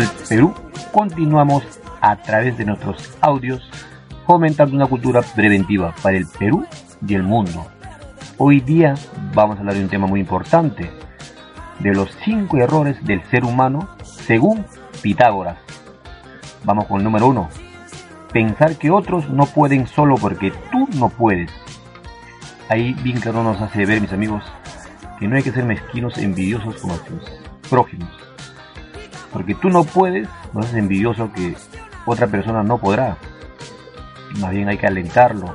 el Perú. Continuamos a través de nuestros audios fomentando una cultura preventiva para el Perú y el mundo. Hoy día vamos a hablar de un tema muy importante, de los cinco errores del ser humano según Pitágoras. Vamos con el número uno. Pensar que otros no pueden solo porque tú no puedes. Ahí bien claro nos hace ver, mis amigos, que no hay que ser mezquinos envidiosos con nuestros prójimos. Porque tú no puedes, no es envidioso que otra persona no podrá. Más bien hay que alentarlo.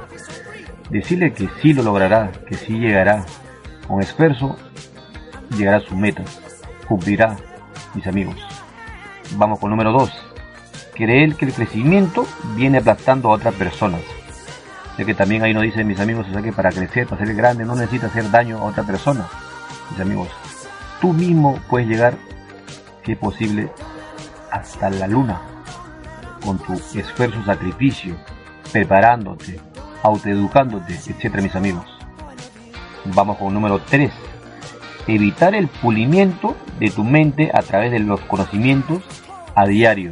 Decirle que sí lo logrará, que sí llegará. Con esfuerzo llegará a su meta. Cumplirá, mis amigos. Vamos con número 2. Creer que el crecimiento viene aplastando a otras personas. Ya que también ahí nos dicen mis amigos, o sea que para crecer, para ser grande, no necesitas hacer daño a otra persona. Mis amigos, tú mismo puedes llegar es posible, hasta la luna, con tu esfuerzo, sacrificio, preparándote, autoeducándote, etcétera, mis amigos. Vamos con número 3. Evitar el pulimiento de tu mente a través de los conocimientos a diario.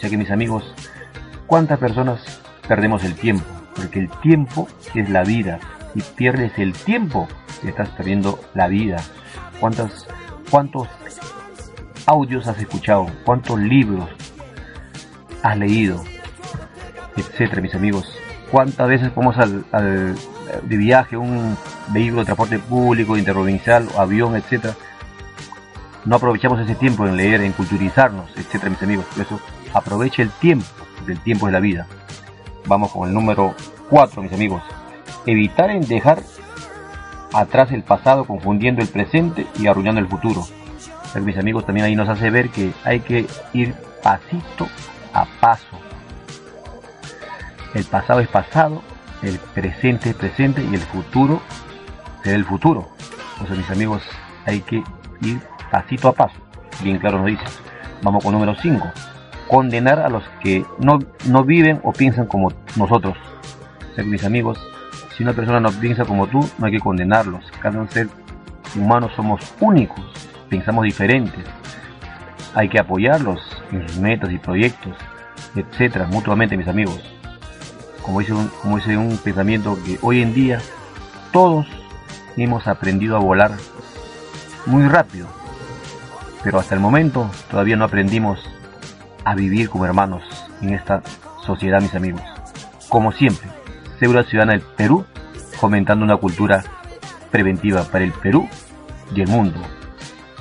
Ya que mis amigos, ¿cuántas personas perdemos el tiempo? Porque el tiempo es la vida. Si pierdes el tiempo, estás perdiendo la vida. ¿Cuántas, ¿Cuántos audios has escuchado, cuántos libros has leído, etcétera, mis amigos. Cuántas veces vamos al, al, de viaje, un vehículo de transporte público, interprovincial, avión, etcétera. No aprovechamos ese tiempo en leer, en culturizarnos, etcétera, mis amigos. Por eso aproveche el tiempo, del tiempo de la vida. Vamos con el número 4, mis amigos. Evitar en dejar atrás el pasado confundiendo el presente y arruinando el futuro mis amigos también ahí nos hace ver que hay que ir pasito a paso. El pasado es pasado, el presente es presente y el futuro será el futuro. Entonces mis amigos hay que ir pasito a paso. Bien claro nos dice. Vamos con número 5. Condenar a los que no, no viven o piensan como nosotros. O sea, mis amigos, si una persona no piensa como tú, no hay que condenarlos. Cada ser humano somos únicos pensamos diferentes. Hay que apoyarlos en sus metas y proyectos, etcétera, mutuamente, mis amigos. Como dice, un, como dice un pensamiento que hoy en día todos hemos aprendido a volar muy rápido, pero hasta el momento todavía no aprendimos a vivir como hermanos en esta sociedad, mis amigos. Como siempre, Segura Ciudadana del Perú, fomentando una cultura preventiva para el Perú y el mundo.